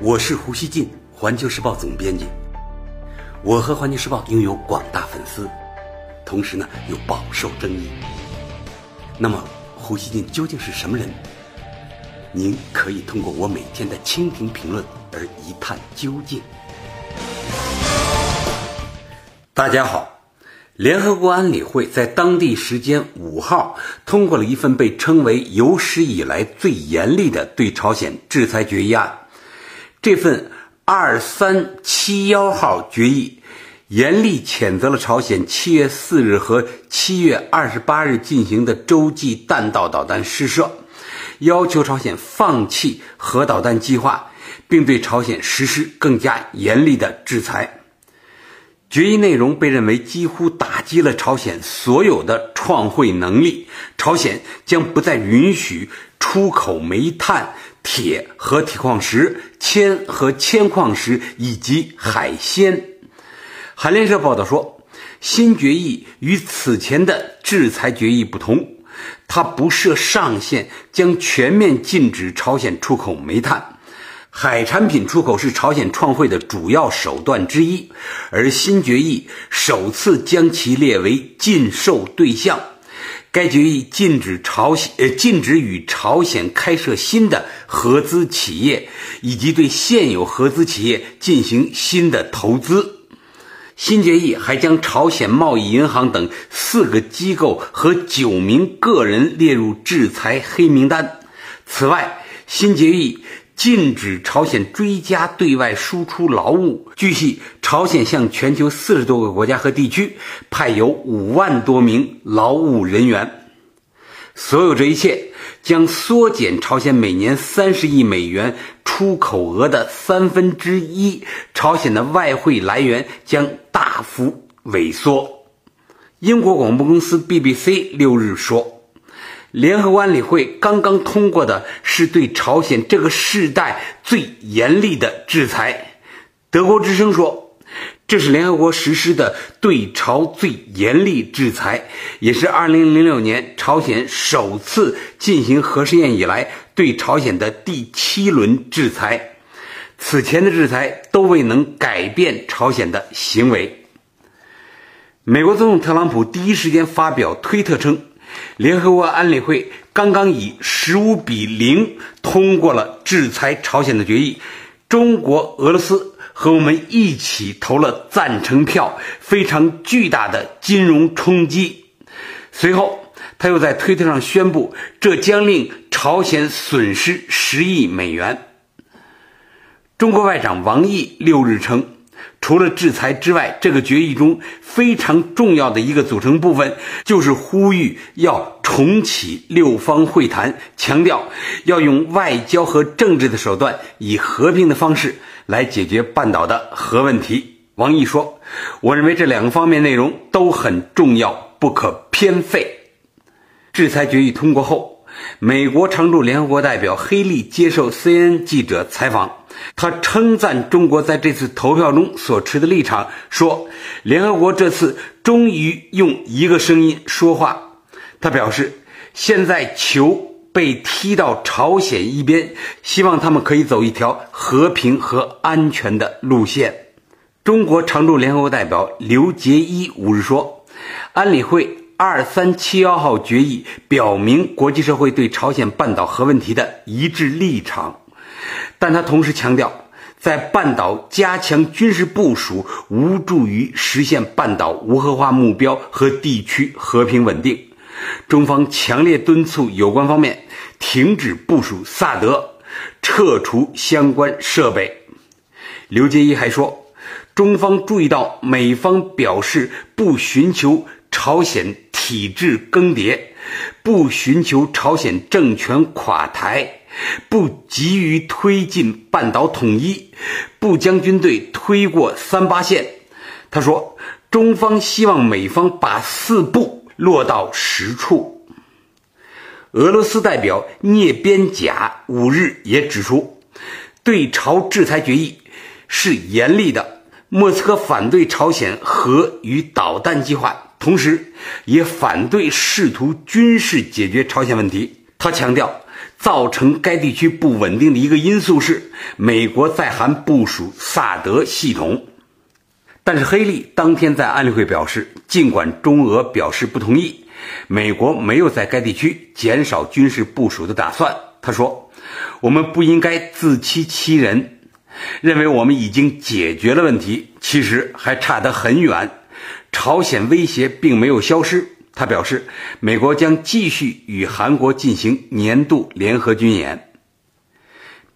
我是胡锡进，环球时报总编辑。我和环球时报拥有广大粉丝，同时呢又饱受争议。那么，胡锡进究竟是什么人？您可以通过我每天的蜻蜓评论而一探究竟。大家好。联合国安理会在当地时间五号通过了一份被称为有史以来最严厉的对朝鲜制裁决议案。这份二三七幺号决议严厉谴责了朝鲜七月四日和七月二十八日进行的洲际弹道导弹试射，要求朝鲜放弃核导弹计划，并对朝鲜实施更加严厉的制裁。决议内容被认为几乎打击了朝鲜所有的创汇能力。朝鲜将不再允许出口煤炭、铁和铁矿石、铅和铅矿石以及海鲜。韩联社报道说，新决议与此前的制裁决议不同，它不设上限，将全面禁止朝鲜出口煤炭。海产品出口是朝鲜创汇的主要手段之一，而新决议首次将其列为禁售对象。该决议禁止朝鲜呃禁止与朝鲜开设新的合资企业，以及对现有合资企业进行新的投资。新决议还将朝鲜贸易银行等四个机构和九名个人列入制裁黑名单。此外，新决议。禁止朝鲜追加对外输出劳务。据悉，朝鲜向全球四十多个国家和地区派有五万多名劳务人员。所有这一切将缩减朝鲜每年三十亿美元出口额的三分之一，朝鲜的外汇来源将大幅萎缩。英国广播公司 BBC 六日说。联合国安理会刚刚通过的是对朝鲜这个世代最严厉的制裁。德国之声说，这是联合国实施的对朝最严厉制裁，也是2006年朝鲜首次进行核试验以来对朝鲜的第七轮制裁。此前的制裁都未能改变朝鲜的行为。美国总统特朗普第一时间发表推特称。联合国安理会刚刚以十五比零通过了制裁朝鲜的决议，中国、俄罗斯和我们一起投了赞成票，非常巨大的金融冲击。随后，他又在推特上宣布，这将令朝鲜损失十亿美元。中国外长王毅六日称。除了制裁之外，这个决议中非常重要的一个组成部分就是呼吁要重启六方会谈，强调要用外交和政治的手段，以和平的方式来解决半岛的核问题。王毅说：“我认为这两个方面内容都很重要，不可偏废。”制裁决议通过后。美国常驻联合国代表黑利接受 CNN 记者采访，他称赞中国在这次投票中所持的立场，说联合国这次终于用一个声音说话。他表示，现在球被踢到朝鲜一边，希望他们可以走一条和平和安全的路线。中国常驻联合国代表刘杰一五日说，安理会。二三七幺号决议表明国际社会对朝鲜半岛核问题的一致立场，但他同时强调，在半岛加强军事部署无助于实现半岛无核化目标和地区和平稳定。中方强烈敦促有关方面停止部署萨德，撤除相关设备。刘杰一还说，中方注意到美方表示不寻求朝鲜。体制更迭，不寻求朝鲜政权垮台，不急于推进半岛统一，不将军队推过三八线。他说：“中方希望美方把四不落到实处。”俄罗斯代表聂边贾五日也指出，对朝制裁决议是严厉的，莫斯科反对朝鲜核与导弹计划。同时，也反对试图军事解决朝鲜问题。他强调，造成该地区不稳定的一个因素是美国在韩部署萨德系统。但是黑利当天在安理会表示，尽管中俄表示不同意，美国没有在该地区减少军事部署的打算。他说：“我们不应该自欺欺人，认为我们已经解决了问题，其实还差得很远。朝鲜威胁并没有消失。”他表示，美国将继续与韩国进行年度联合军演。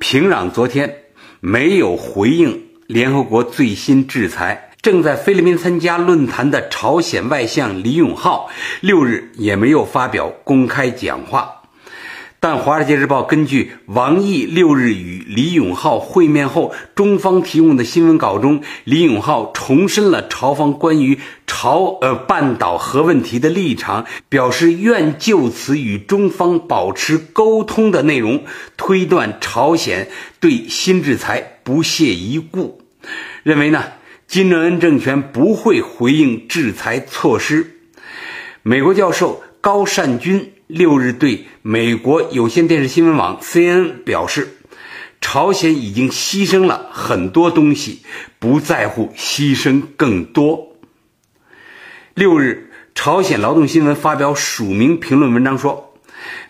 平壤昨天没有回应联合国最新制裁。正在菲律宾参加论坛的朝鲜外相李永浩六日也没有发表公开讲话，但《华尔街日报》根据王毅六日与李永浩会面后，中方提供的新闻稿中，李永浩重申了朝方关于朝呃半岛核问题的立场，表示愿就此与中方保持沟通的内容，推断朝鲜对新制裁不屑一顾，认为呢。金正恩政权不会回应制裁措施。美国教授高善军六日对美国有线电视新闻网 CNN 表示：“朝鲜已经牺牲了很多东西，不在乎牺牲更多。”六日，朝鲜劳动新闻发表署名评论文章说：“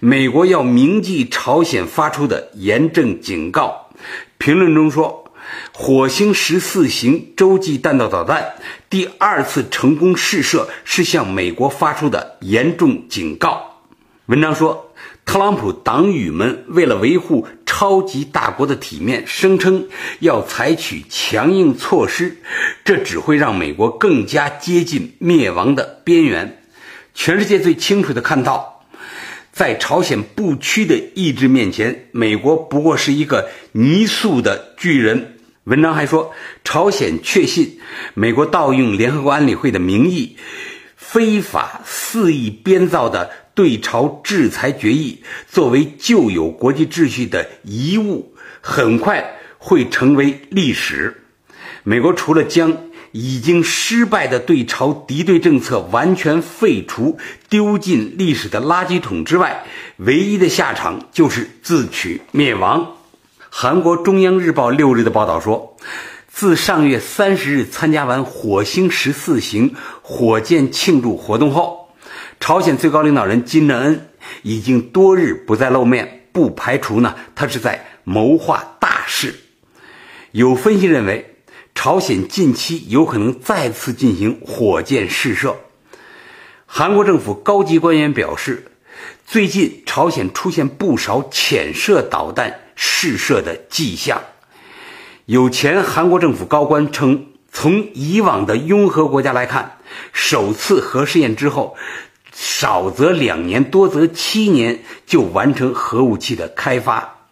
美国要铭记朝鲜发出的严正警告。”评论中说。火星十四型洲际弹道导弹第二次成功试射是向美国发出的严重警告。文章说，特朗普党羽们为了维护超级大国的体面，声称要采取强硬措施，这只会让美国更加接近灭亡的边缘。全世界最清楚的看到，在朝鲜不屈的意志面前，美国不过是一个泥塑的巨人。文章还说，朝鲜确信美国盗用联合国安理会的名义，非法肆意编造的对朝制裁决议，作为旧有国际秩序的遗物，很快会成为历史。美国除了将已经失败的对朝敌对政策完全废除、丢进历史的垃圾桶之外，唯一的下场就是自取灭亡。韩国中央日报六日的报道说，自上月三十日参加完火星十四型火箭庆祝活动后，朝鲜最高领导人金正恩已经多日不再露面，不排除呢他是在谋划大事。有分析认为，朝鲜近期有可能再次进行火箭试射。韩国政府高级官员表示，最近朝鲜出现不少潜射导弹。试射的迹象，有前韩国政府高官称，从以往的拥核国家来看，首次核试验之后，少则两年，多则七年就完成核武器的开发。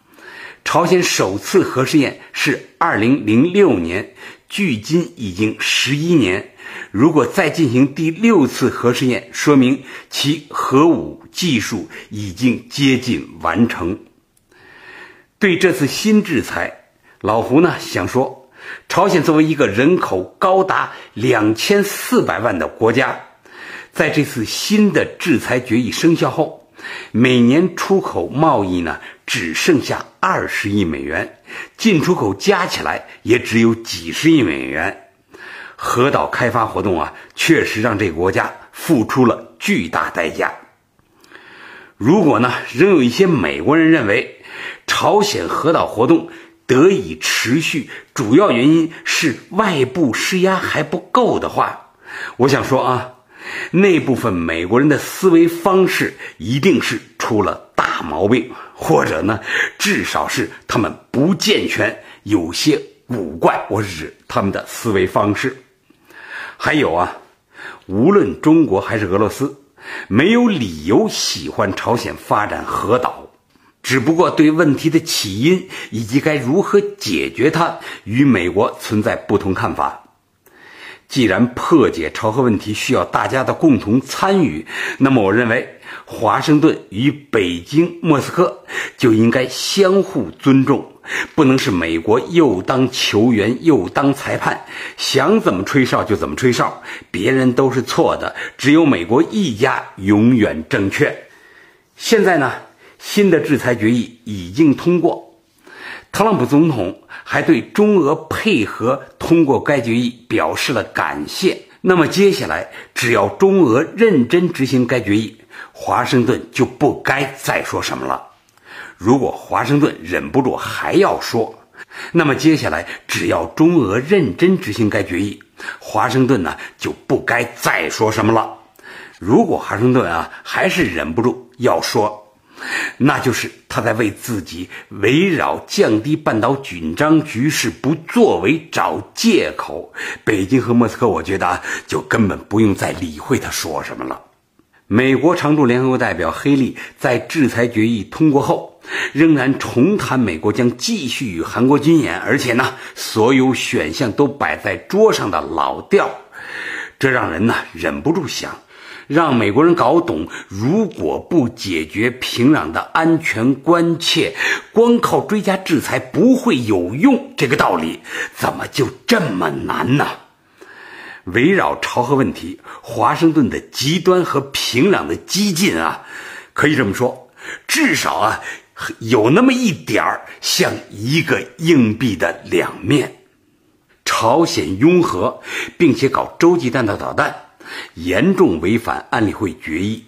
朝鲜首次核试验是二零零六年，距今已经十一年。如果再进行第六次核试验，说明其核武技术已经接近完成。对这次新制裁，老胡呢想说，朝鲜作为一个人口高达两千四百万的国家，在这次新的制裁决议生效后，每年出口贸易呢只剩下二十亿美元，进出口加起来也只有几十亿美元。核岛开发活动啊，确实让这个国家付出了巨大代价。如果呢，仍有一些美国人认为，朝鲜核岛活动得以持续，主要原因是外部施压还不够的话，我想说啊，那部分美国人的思维方式一定是出了大毛病，或者呢，至少是他们不健全，有些古怪。我是指他们的思维方式。还有啊，无论中国还是俄罗斯，没有理由喜欢朝鲜发展核岛。只不过对问题的起因以及该如何解决它，与美国存在不同看法。既然破解朝核问题需要大家的共同参与，那么我认为华盛顿与北京、莫斯科就应该相互尊重，不能是美国又当球员又当裁判，想怎么吹哨就怎么吹哨，别人都是错的，只有美国一家永远正确。现在呢？新的制裁决议已经通过，特朗普总统还对中俄配合通过该决议表示了感谢。那么接下来，只要中俄认真执行该决议，华盛顿就不该再说什么了。如果华盛顿忍不住还要说，那么接下来只要中俄认真执行该决议，华盛顿呢就不该再说什么了。如果华盛顿啊还是忍不住要说，那就是他在为自己围绕降低半岛紧张局势不作为找借口。北京和莫斯科，我觉得就根本不用再理会他说什么了。美国常驻联合国代表黑利在制裁决议通过后，仍然重谈美国将继续与韩国军演，而且呢，所有选项都摆在桌上的老调，这让人呢忍不住想。让美国人搞懂，如果不解决平壤的安全关切，光靠追加制裁不会有用。这个道理怎么就这么难呢？围绕朝核问题，华盛顿的极端和平壤的激进啊，可以这么说，至少啊有那么一点儿像一个硬币的两面。朝鲜拥核，并且搞洲际弹道导弹。严重违反安理会决议，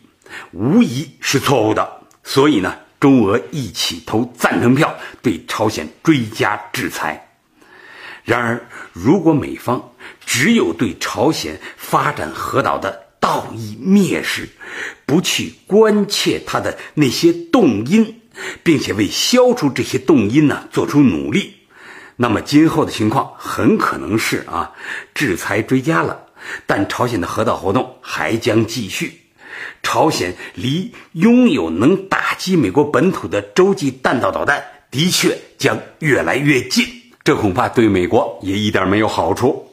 无疑是错误的。所以呢，中俄一起投赞成票，对朝鲜追加制裁。然而，如果美方只有对朝鲜发展核岛的道义蔑视，不去关切他的那些动因，并且为消除这些动因呢做出努力，那么今后的情况很可能是啊，制裁追加了。但朝鲜的核导活动还将继续，朝鲜离拥有能打击美国本土的洲际弹道导弹的确将越来越近，这恐怕对美国也一点没有好处。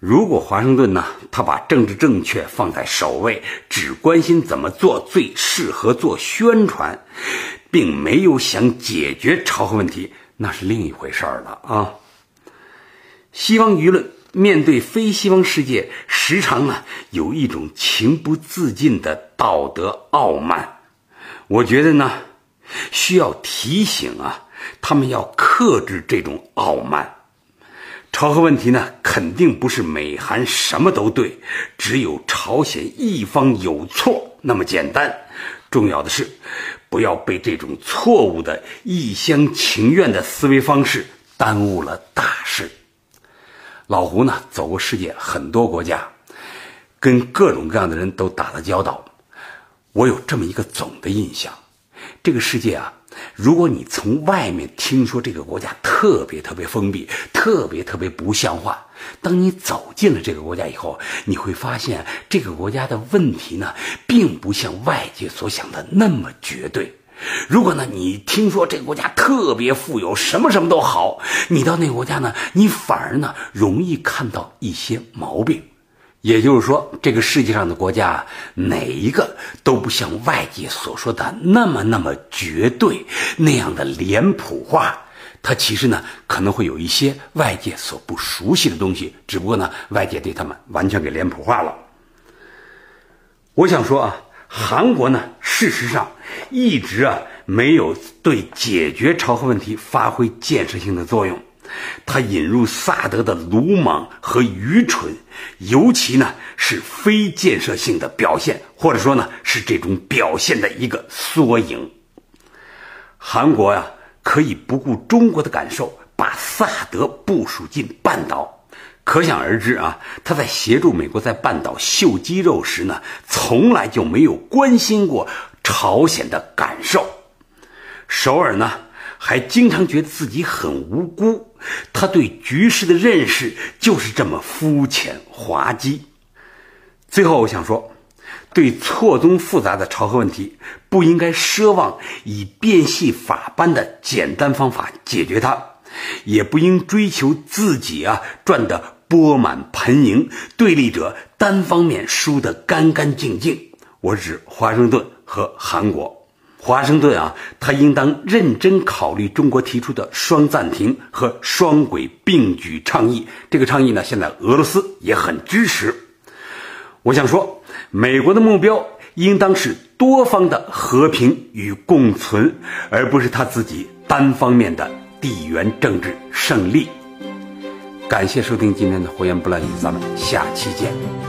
如果华盛顿呢，他把政治正确放在首位，只关心怎么做最适合做宣传，并没有想解决朝核问题，那是另一回事了啊。西方舆论。面对非西方世界，时常呢有一种情不自禁的道德傲慢。我觉得呢，需要提醒啊，他们要克制这种傲慢。朝核问题呢，肯定不是美韩什么都对，只有朝鲜一方有错那么简单。重要的是，不要被这种错误的一厢情愿的思维方式耽误了大事。老胡呢，走过世界很多国家，跟各种各样的人都打了交道。我有这么一个总的印象：这个世界啊，如果你从外面听说这个国家特别特别封闭、特别特别不像话，当你走进了这个国家以后，你会发现这个国家的问题呢，并不像外界所想的那么绝对。如果呢，你听说这个国家特别富有，什么什么都好，你到那个国家呢，你反而呢容易看到一些毛病。也就是说，这个世界上的国家哪一个都不像外界所说的那么那么绝对，那样的脸谱化。它其实呢可能会有一些外界所不熟悉的东西，只不过呢外界对他们完全给脸谱化了。我想说啊。韩国呢，事实上一直啊没有对解决朝核问题发挥建设性的作用，他引入萨德的鲁莽和愚蠢，尤其呢是非建设性的表现，或者说呢是这种表现的一个缩影。韩国呀可以不顾中国的感受，把萨德部署进半岛。可想而知啊，他在协助美国在半岛秀肌肉时呢，从来就没有关心过朝鲜的感受。首尔呢，还经常觉得自己很无辜，他对局势的认识就是这么肤浅滑稽。最后，我想说，对错综复杂的朝核问题，不应该奢望以变戏法般的简单方法解决它，也不应追求自己啊赚的。钵满盆盈，对立者单方面输得干干净净。我指华盛顿和韩国。华盛顿啊，他应当认真考虑中国提出的双暂停和双轨并举倡议。这个倡议呢，现在俄罗斯也很支持。我想说，美国的目标应当是多方的和平与共存，而不是他自己单方面的地缘政治胜利。感谢收听今天的《火焰不烂语》，咱们下期见。